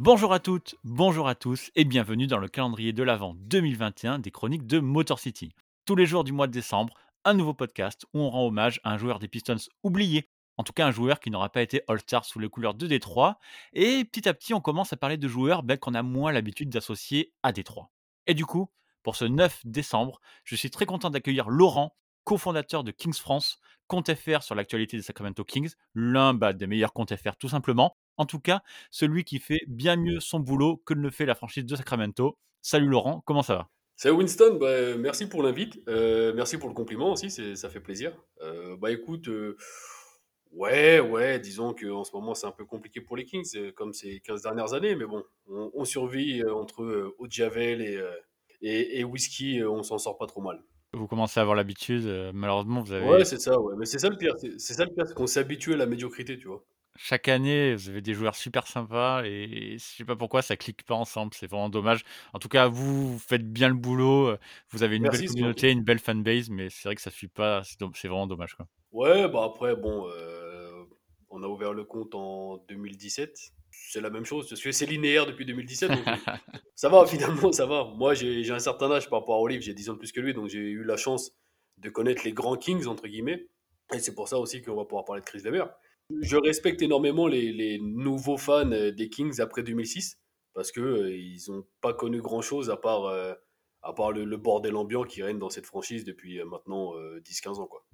Bonjour à toutes, bonjour à tous et bienvenue dans le calendrier de l'Avent 2021 des chroniques de Motor City. Tous les jours du mois de décembre, un nouveau podcast où on rend hommage à un joueur des Pistons oublié, en tout cas un joueur qui n'aura pas été All-Star sous les couleurs de Détroit. Et petit à petit, on commence à parler de joueurs ben, qu'on a moins l'habitude d'associer à Détroit. Et du coup, pour ce 9 décembre, je suis très content d'accueillir Laurent, cofondateur de Kings France, compte FR sur l'actualité des Sacramento Kings, l'un bah, des meilleurs comptes FR tout simplement. En tout cas, celui qui fait bien mieux son boulot que ne le fait la franchise de Sacramento. Salut Laurent, comment ça va? Salut Winston, bah, merci pour l'invite, euh, merci pour le compliment aussi, ça fait plaisir. Euh, bah écoute, euh, ouais, ouais, disons qu'en ce moment c'est un peu compliqué pour les Kings, comme ces 15 dernières années, mais bon, on, survit entre eau de javel et, et, et whisky, on s'en sort pas trop mal. Vous commencez à avoir l'habitude, malheureusement vous avez... Ouais, c'est ça, ouais, mais c'est ça le pire, c'est ça le pire, c'est qu'on s'est habitué à la médiocrité, tu vois chaque année, vous avez des joueurs super sympas et je sais pas pourquoi ça clique pas ensemble. C'est vraiment dommage. En tout cas, vous, faites bien le boulot. Vous avez une belle communauté, une belle fanbase, mais c'est vrai que ça suit pas. C'est vraiment dommage. Quoi. Ouais, bah après, bon, euh, on a ouvert le compte en 2017. C'est la même chose, parce que c'est linéaire depuis 2017. Donc ça va, finalement, ça va. Moi, j'ai un certain âge par rapport à Olive, j'ai 10 ans de plus que lui, donc j'ai eu la chance de connaître les grands Kings, entre guillemets. Et c'est pour ça aussi qu'on va pouvoir parler de Chris Weber. Je respecte énormément les, nouveaux fans euh, des Kings après 2006 parce que euh, ils n'ont pas connu grand chose à part, euh, à part le, bordel ambiant qui règne dans cette franchise depuis maintenant 10-15 ans. Quoi.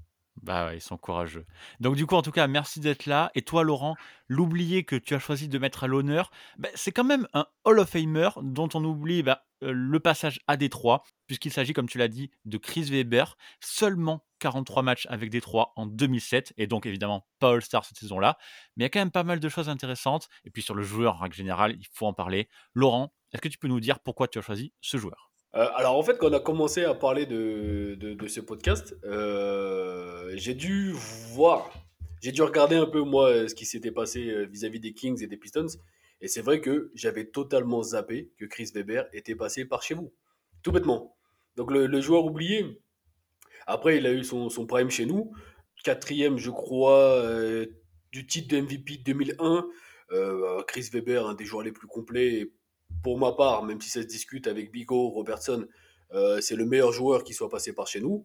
Bah ils sont courageux. Donc du coup, en tout cas, merci d'être là. Et toi, Laurent, l'oublié que tu as choisi de mettre à l'honneur, bah, c'est quand même un Hall of Famer dont on oublie bah, euh, le passage à Détroit, puisqu'il s'agit, comme tu l'as dit, de Chris Weber. Seulement 43 matchs avec Détroit en 2007, et donc évidemment pas All-Star cette saison-là. Mais il y a quand même pas mal de choses intéressantes. Et puis sur le joueur, en règle générale, il faut en parler. Laurent, est-ce que tu peux nous dire pourquoi tu as choisi ce joueur? Euh, alors en fait, quand on a commencé à parler de, de, ce podcast, euh, j'ai dû voir, j'ai dû regarder un peu moi ce qui s'était passé euh, vis-à-vis des Kings et des Pistons. Et c'est vrai que j'avais totalement zappé que Chris Weber était passé par chez vous. Tout bêtement. Donc le, joueur oublié, après il a eu son, son, prime chez nous. Quatrième, je crois, du titre de MVP 2001. Chris Weber, un des joueurs les plus complets pour ma part, même si ça se discute avec Bigo, Robertson, euh, c'est le meilleur joueur qui soit passé par chez nous.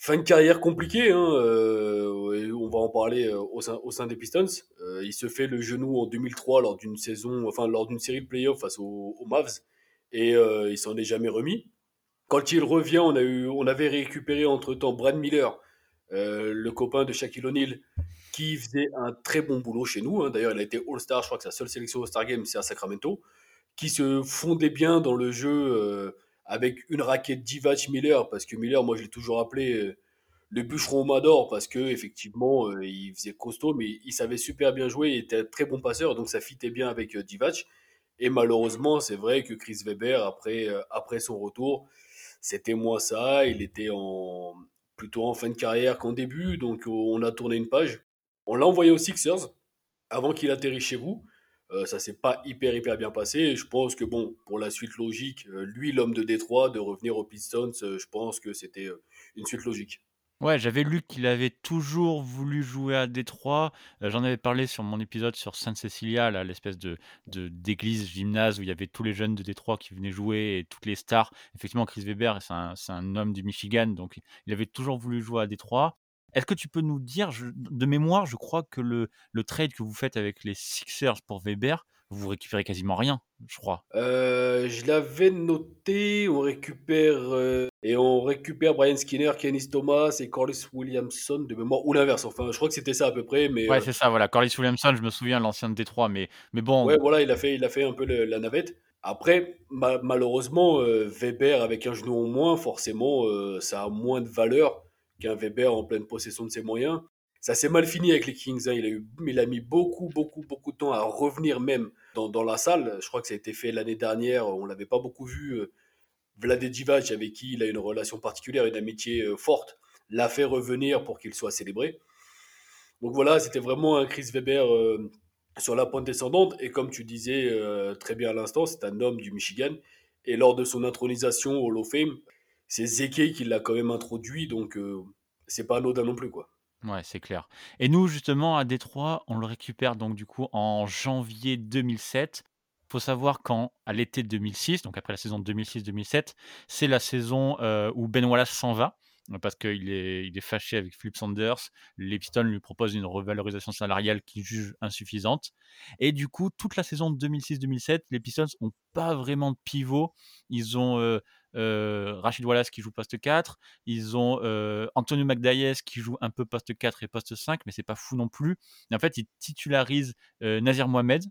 Fin de carrière compliquée, hein, euh, on va en parler euh, au, sein, des Pistons. il se fait le genou en 2003 lors d'une saison, enfin lors d'une série de playoffs face aux, Mavs, et il s'en est jamais remis. Quand il revient, on, a eu, on avait récupéré entre-temps Brad Miller, le copain de Shaquille O'Neal, qui faisait un très bon boulot chez nous. Hein. D'ailleurs, il a été All-Star, je crois que sa seule sélection All-Star Game, c'est à Sacramento qui se fondait bien dans le jeu euh, avec une raquette Divac Miller, parce que Miller, moi je l'ai toujours appelé euh, le bûcheron Mador, parce que effectivement euh, il faisait costaud, mais il savait super bien jouer, il était un très bon passeur, donc ça fitait bien avec Divac. Et malheureusement, c'est vrai que Chris Weber, après, après son retour, c'était moins ça. Il était en, plutôt en fin de carrière qu'en début. Donc, on a tourné une page. On l'a envoyé aux Sixers avant qu'il atterrisse chez vous. Euh, ça s'est pas hyper hyper bien passé. je pense que bon, pour la suite logique, euh, lui, l'homme de Détroit, de revenir aux Pistons, euh, je pense que c'était une suite logique. Ouais, j'avais lu qu'il avait toujours voulu jouer à Détroit. J'en avais parlé sur mon épisode sur Sainte Cecilia, l'espèce de d'église gymnase où il y avait tous les jeunes de Détroit qui venaient jouer et toutes les stars. Effectivement, Chris Weber, c'est un, un, homme du Michigan, donc il avait toujours voulu jouer à Détroit. Est-ce que tu peux nous dire, de mémoire, je crois que le, le, trade que vous faites avec les Sixers pour Weber, vous récupérez quasiment rien, je crois. Euh, je l'avais noté, on récupère euh, et on récupère Brian Skinner, Kenny Thomas et Corliss Williamson de mémoire ou l'inverse. Enfin, je crois que c'était ça à peu près, mais ouais, euh c'est ça. Voilà, Corliss Williamson, je me souviens l'ancien de Détroit, mais mais bon. Ouais, voilà, il a fait il a fait un peu la navette. Après, malheureusement, Weber avec un genou en moins, forcément, ça a moins de valeur qu'un Weber en pleine possession de ses moyens. Ça s'est mal fini avec les Kings. Hein. Il, a eu, il a mis beaucoup, beaucoup, beaucoup de temps à revenir même dans, dans la salle. Je crois que ça a été fait l'année dernière. On l'avait pas beaucoup vu. Euh, Vlade Divac, avec qui il a une relation particulière, une amitié euh, forte, l'a fait revenir pour qu'il soit célébré. Donc voilà, c'était vraiment un Chris Weber euh, sur la pointe descendante. Et comme tu disais très bien à l'instant, c'est un homme du Michigan. Et lors de son intronisation au Hall of Fame, c'est Zeke qui l'a quand même introduit, donc euh, c'est pas anodin non plus, quoi. Ouais, c'est clair. Et nous, justement, à Détroit, on le récupère donc du coup en janvier 2007. faut savoir qu'en à l'été 2006, donc après la saison 2006-2007, c'est la saison, heu, où Ben Wallace s'en va, parce qu'il est il est fâché avec Flip Saunders. Les Pistons lui proposent une revalorisation salariale qu'il juge insuffisante et du coup, toute la saison 2006-2007, les Pistons ont pas vraiment de pivot. Ils ont, heu, Rachid Wallace qui joue poste 4, ils ont, heu, Antonio McDyess qui joue un peu poste 4 et poste 5, mais c'est pas fou non plus et en fait, ils titularisent, heu, Nazir Mohamed,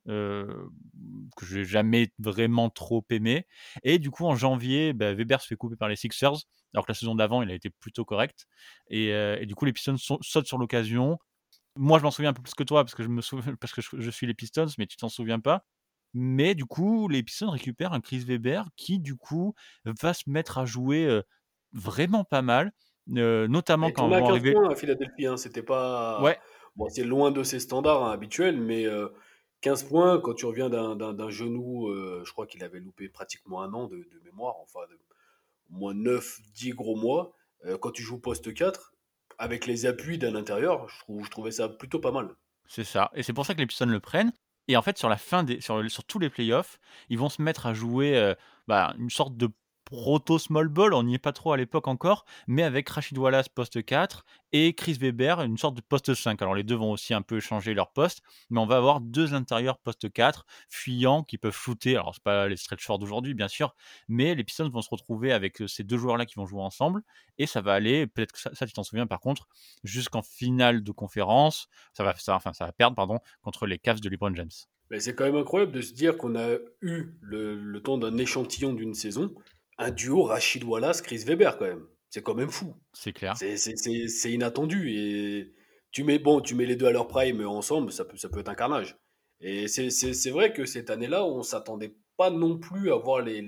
que j'ai jamais vraiment trop aimé et du coup en janvier, bah, Weber se fait couper par les Sixers, alors que la saison d'avant, il a été plutôt correct et du coup les Pistons sau sautent sur l'occasion. Moi, je m'en souviens un peu plus que toi parce que je me souviens parce que je suis les Pistons, mais tu t'en souviens pas. Mais du coup, les Pistons récupèrent un Chris Weber qui, du coup, va se mettre à jouer, vraiment pas mal, notamment quand à vont 15 arriver points à Philadelphie, hein, c'était pas ouais, bon, c'est loin de ses standards, hein, habituels, mais heu, 15 points quand tu reviens d'un genou, je crois qu'il avait loupé pratiquement un an de de mémoire, enfin de au moins 9-10 gros mois, quand tu joues poste 4 avec les appuis d'un intérieur, je trouve je trouvais ça plutôt pas mal. c'est ça et c'est pour ça que les Pistons le prennent et en fait, sur la fin des sur sur tous les playoffs, ils vont se mettre à jouer, heu, bah, une sorte de proto small ball, on n'y est pas trop à l'époque encore, mais avec Rachid Wallace poste 4 et Chris Weber, une sorte de poste 5. Alors les 2 vont aussi un peu changer leur poste, mais on va avoir 2 intérieurs poste 4 fuyants qui peuvent shooter. Alors c'est pas les stretch forts d'aujourd'hui bien sûr, mais les Pistons vont se retrouver avec, heu, ces 2 joueurs-là qui vont jouer ensemble et ça va aller, peut-être que ça tu t'en souviens par contre, jusqu'en finale de conférence. Ça va ça ça va perdre pardon, contre les Cavs de LeBron James. Mais c'est quand même incroyable de se dire qu'on a eu le temps d'un échantillon d'une saison, un duo Rachid Wallace-Chris Weber quand même. C'est quand même fou. C'est clair. C'est c'est- c'est- c'est inattendu et tu mets, bon, tu mets les deux à leur prime ensemble, ça peut, ça peut être un carnage. Et c'est vrai que cette année-là, on s'attendait pas non plus à voir les,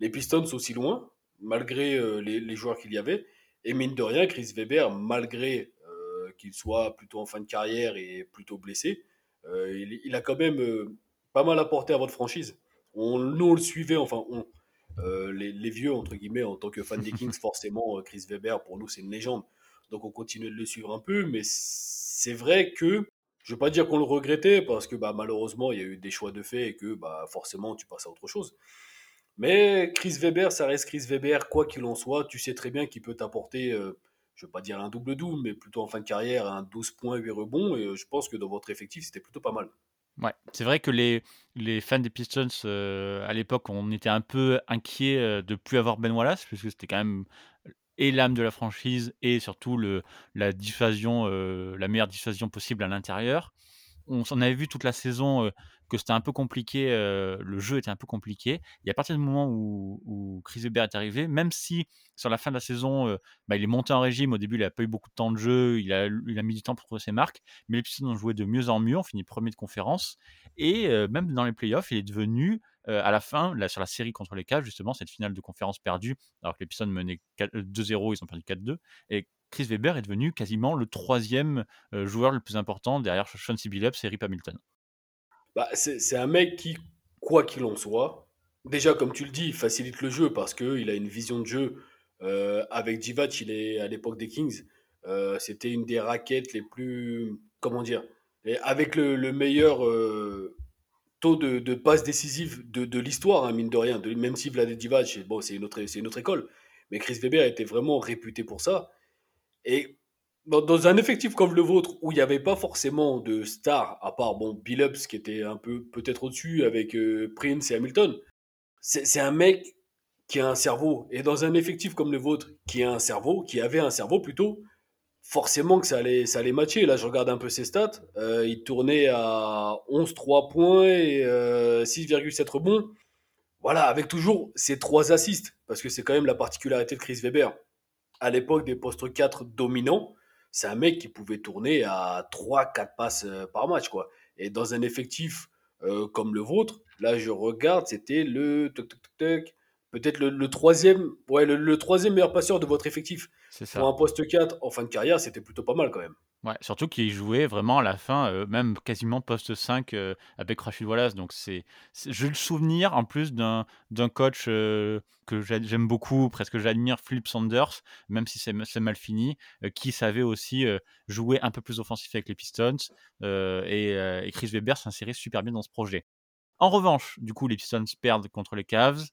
les Pistons aussi loin, malgré euh, les, les joueurs qu'il y avait. Et mine de rien, Chris Weber, malgré euh, qu'il soit plutôt en fin de carrière et plutôt blessé, euh, il, il a quand même pas mal apporté à votre franchise. On, nous, on le suivait, enfin, on, euh, les, les vieux, entre guillemets, en tant que fan des Kings, forcément, euh, Chris Weber, pour nous, c'est une légende. Donc on continue de le suivre un peu, mais c'est vrai que je ne veux pas dire qu'on le regrettait parce que bah, malheureusement il y a eu des choix de fait et que bah, forcément tu passes à autre chose. Mais Chris Weber, ça reste Chris Weber, quoi qu'il en soit, tu sais très bien qu'il peut t'apporter, euh, je ne veux pas dire un double-double, mais plutôt en fin de carrière un 12 points, 8 rebonds. Et je pense que dans votre effectif, c'était plutôt pas mal. C'est vrai que les fans des Pistons, heu, à l'époque, on était un peu inquiets, heu, de plus avoir Ben Wallace, puisque c'était quand même et l'âme de la franchise et surtout le la heu, la meilleure dissuasion possible à l'intérieur. On s'en avait vu toute la saison, que c'était un peu compliqué, le jeu était un peu compliqué. Et à partir du moment où Chris Webber est arrivé, même si sur la fin de la saison, bah, il est monté en régime, au début, il a pas eu beaucoup de temps de jeu, il a mis du temps pour trouver ses marques, mais les Pistons ont joué de mieux en mieux, on finit premier de conférence. Et même dans les playoffs, il est devenu, à la fin, sur la série contre les Cavs, justement, cette finale de conférence perdue, alors que les Pistons menaient quat heu, 2-0, ils ont perdu 4-2 et Chris Webber est devenu quasiment le troisième e joueur le plus important derrière Sean. Billups et Rip Hamilton. Bah, c'est un mec qui, quoi qu'il en soit, déjà comme tu le dis, facilite le jeu parce qu'il a une vision de jeu. euh, avec Divac, il est à l'époque des Kings, euh, c'était une des raquettes les plus, comment dire, avec le, le meilleur euh, taux de, de passes décisives de, l'histoire, hein, mine de rien. Même si Vlade Divac, bon, c'est une une autre école, mais Chris Weber était vraiment réputé pour ça. Et dans, un effectif comme le vôtre, où il n'y avait pas forcément de stars, à part bon, Billups qui était un peu peut-être au-dessus avec euh, Prince et Hamilton, c'est un mec qui a un cerveau. Et dans un effectif comme le vôtre, qui a un cerveau, qui avait un cerveau plutôt, forcément que ça allait, ça allait matcher. Là, je regarde un peu ses stats. Euh, il tournait à 11-3 points et euh, 6,7 rebonds. Voilà, avec toujours ces trois assists. Parce que c'est quand même la particularité de Chris Weber à l'époque des postes 4 dominants, c'est un mec qui pouvait tourner à trois quatre passes euh, par match. quoi. Et dans un effectif euh, comme le vôtre, là je regarde, c'était le peut-être le, le troisième, ouais, le, le troisième meilleur passeur de votre effectif. Pour un poste 4 en fin de carrière, c'était plutôt pas mal quand même. Ouais, surtout qu'il jouait vraiment à la fin, heu, même quasiment poste 5, heu, avec Rachid Wallace donc c'est j'ai le souvenir en plus d'un d'un coach, heu, que j'a j'aime beaucoup, presque j'admire, Flip Saunders, même si c'est c'est mal fini, qui savait aussi, jouer un peu plus offensif avec les Pistons, et et Chris Webber s'insérait super bien dans ce projet. En revanche, du coup, les Pistons perdent contre les Cavs.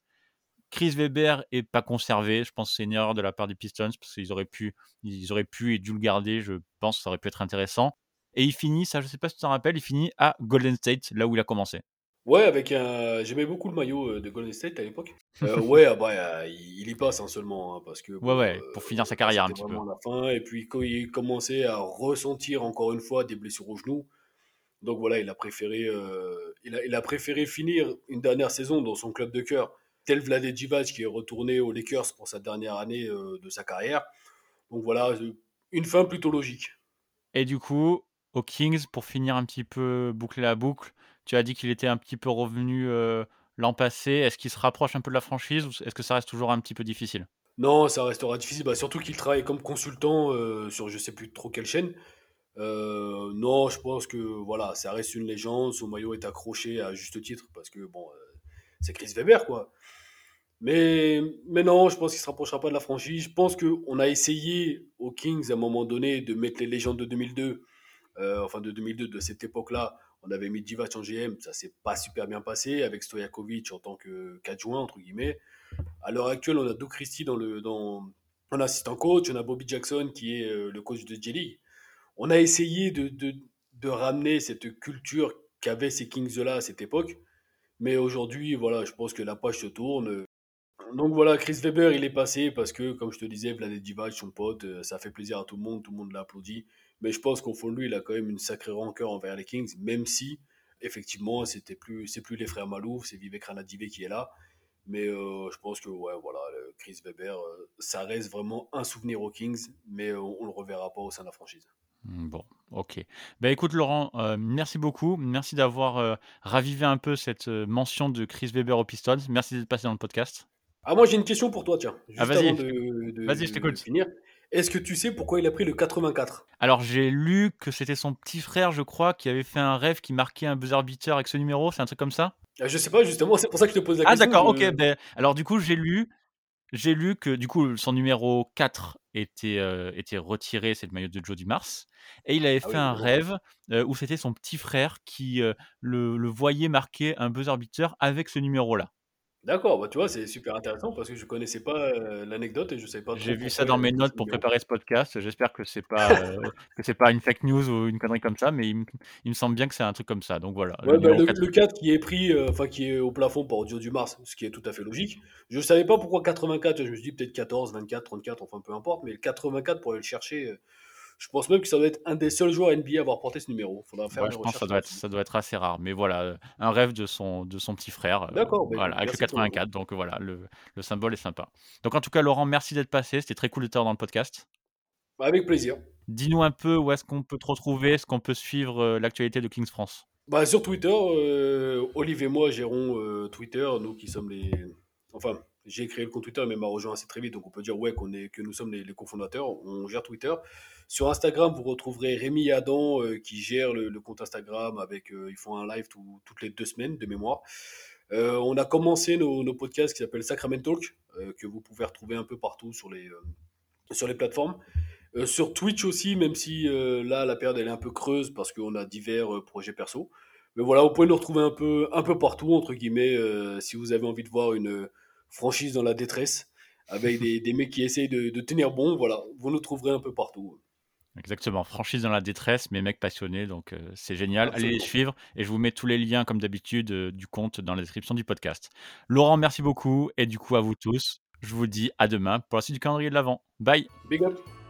Chris Weber est pas conservé. Je pense que c'est une erreur de la part des Pistons parce qu'ils auraient pu, ils auraient pu et dû le garder. Je pense que ça aurait pu être intéressant. Et il finit, ça je sais pas si tu t'en rappelles, il finit à Golden State, là où il a commencé. Ouais, avec un. J'aimais beaucoup le maillot euh, de Golden State à l'époque. Euh, ouais, ah bah, il y passe hein, seulement, hein, parce que. Ouais, ouais, euh, pour finir sa carrière un petit peu. la fin. Et puis, quand il commençait à ressentir encore une fois des blessures au genou, donc voilà, il a préféré, euh, il a, il a préféré finir une dernière saison dans son club de cœur, tel Vlade Divac qui est retourné aux Lakers pour sa dernière année euh, de sa carrière. Donc voilà, euh, une fin plutôt logique. Et du coup, aux Kings, pour finir un petit peu, boucler la boucle, tu as dit qu'il était un petit peu revenu euh, l'an passé. Est-ce qu'il se rapproche un peu de la franchise ou est-ce que ça reste toujours un petit peu difficile? Non, ça restera difficile, bah, surtout qu'il travaille comme consultant euh, sur je sais plus trop quelle chaîne. Euh, non, je pense que voilà, ça reste une légende. Son maillot est accroché à juste titre parce que bon, c'est Chris Weber quoi. Mais, mais non, je pense qu'il se rapprochera pas de la franchise. Je pense qu'on a essayé aux Kings à un moment donné de mettre les légendes de 2002, euh, enfin de 2002, de cette époque-là. On avait mis Divac en GM, ça s'est pas super bien passé avec Stojakovic en tant qu'adjoint entre guillemets. À l'heure actuelle, on a Doug Christie dans le dans en assistant coach, on a Bobby Jackson qui est euh, le coach de Jelly. On a essayé de, de, de ramener cette culture qu'avaient ces Kings-là à cette époque, mais aujourd'hui, voilà, je pense que la page se tourne. Donc voilà, Chris Weber, il est passé parce que, comme je te disais, Vlade Divac, son pote, euh, ça fait plaisir à tout le monde, tout le monde l'a applaudi. Mais je pense qu'au fond de lui, il a quand même une sacrée rancœur envers les Kings, même si, effectivement, c'était plus, c'est plus les frères Malouf, c'est Vivek Ranadivé qui est là. Mais euh, je pense que, voilà, Chris Weber, euh, ça reste vraiment un souvenir aux Kings, mais on, on le reverra pas au sein de la franchise. Hmm, Bon, ok. Bah écoute Laurent, euh, merci beaucoup. Merci d'avoir euh, ravivé un peu cette euh, mention de Chris Weber aux Pistons. Merci d'être passé dans le podcast. Ah, moi j'ai une question pour toi, tiens, Ah avant vas-y, de, de- vas-y, je de- de t'écoute. finir. Est-ce que tu sais pourquoi il a pris le 84? Alors j'ai lu que c'était son petit frère, je crois, qui avait fait un rêve qui marquait un buzzer beater avec ce numéro, c'est un truc comme ça? Ah, Je sais pas, justement, c'est pour ça que je te pose la Ah question. d'accord, ok. Je... Ben, alors du coup j'ai lu, j'ai lu que du coup son numéro 4 était, euh, était retiré, c'est le maillot de Joe Dumars, et il avait Ah fait oui, un rêve euh, où c'était son petit frère qui euh, le, le voyait marquer un buzzer beater avec ce numéro-là. D'accord, bah tu vois, c'est super intéressant parce que je connaissais pas euh, l'anecdote et je savais pas J'ai trop vu ça pourquoi dans mes notes pour préparer ce podcast. J'espère que c'est pas euh, que c'est pas une fake news ou une connerie comme ça, mais il, me il me semble bien que c'est un truc comme ça. Donc voilà, le bah, numéro le, 4. le 4 qui est pris, euh, enfin qui est au plafond par Audio du Mars, ce qui est tout à fait logique. Je savais pas pourquoi 84, je me suis dit peut-être 14, 24, 34, enfin peu importe, mais le 84 pour aller le chercher, euh, je pense même que ça doit être un des seuls joueurs NBA à avoir porté ce numéro. Faudra faire Ouais, mes je pense que ça doit être là-dessus. ça doit être assez rare. Mais voilà, euh, un rêve de son de son petit frère, euh, D'accord, bah voilà, avec le merci pour l'info. 84. Donc voilà, le, le symbole est sympa. Donc en tout cas, Laurent, merci d'être passé. C'était très cool de t'avoir dans le podcast. Avec plaisir. Dis-nous un peu où est-ce qu'on peut te retrouver, est-ce qu'on peut suivre euh, l'actualité de Kings France? Bah, sur Twitter, euh, Olive et moi gérons euh, Twitter, nous qui sommes les. Enfin, j'ai créé le compte Twitter, mais m'a rejoint assez très vite, donc on peut dire ouais qu'on est que nous sommes les, cofondateurs. On gère Twitter. Sur Instagram, vous retrouverez Rémi Adam euh, qui gère le, compte Instagram avec. euh, ils font un live tout- toutes les deux semaines de mémoire. Euh, on a commencé nos, podcasts qui s'appellent Sacrament Talk, que vous pouvez retrouver un peu partout sur les, sur les plateformes. Sur Twitch aussi, même si là la période elle est un peu creuse parce qu'on a divers projets perso. Mais voilà, vous pouvez nous retrouver un peu, un peu partout, entre guillemets, si vous avez envie de voir une franchise dans la détresse, avec des, des mecs qui essayent de, de tenir bon, voilà, vous nous trouverez un peu partout. Exactement, franchise dans la détresse, mais mecs passionnés, donc euh, c'est génial. Allez les suivre et je vous mets tous les liens, comme d'habitude, euh, du compte dans la description du podcast. Laurent, merci beaucoup et du coup à vous tous, je vous dis à demain pour la suite du calendrier de l'Avent. Bye Big up!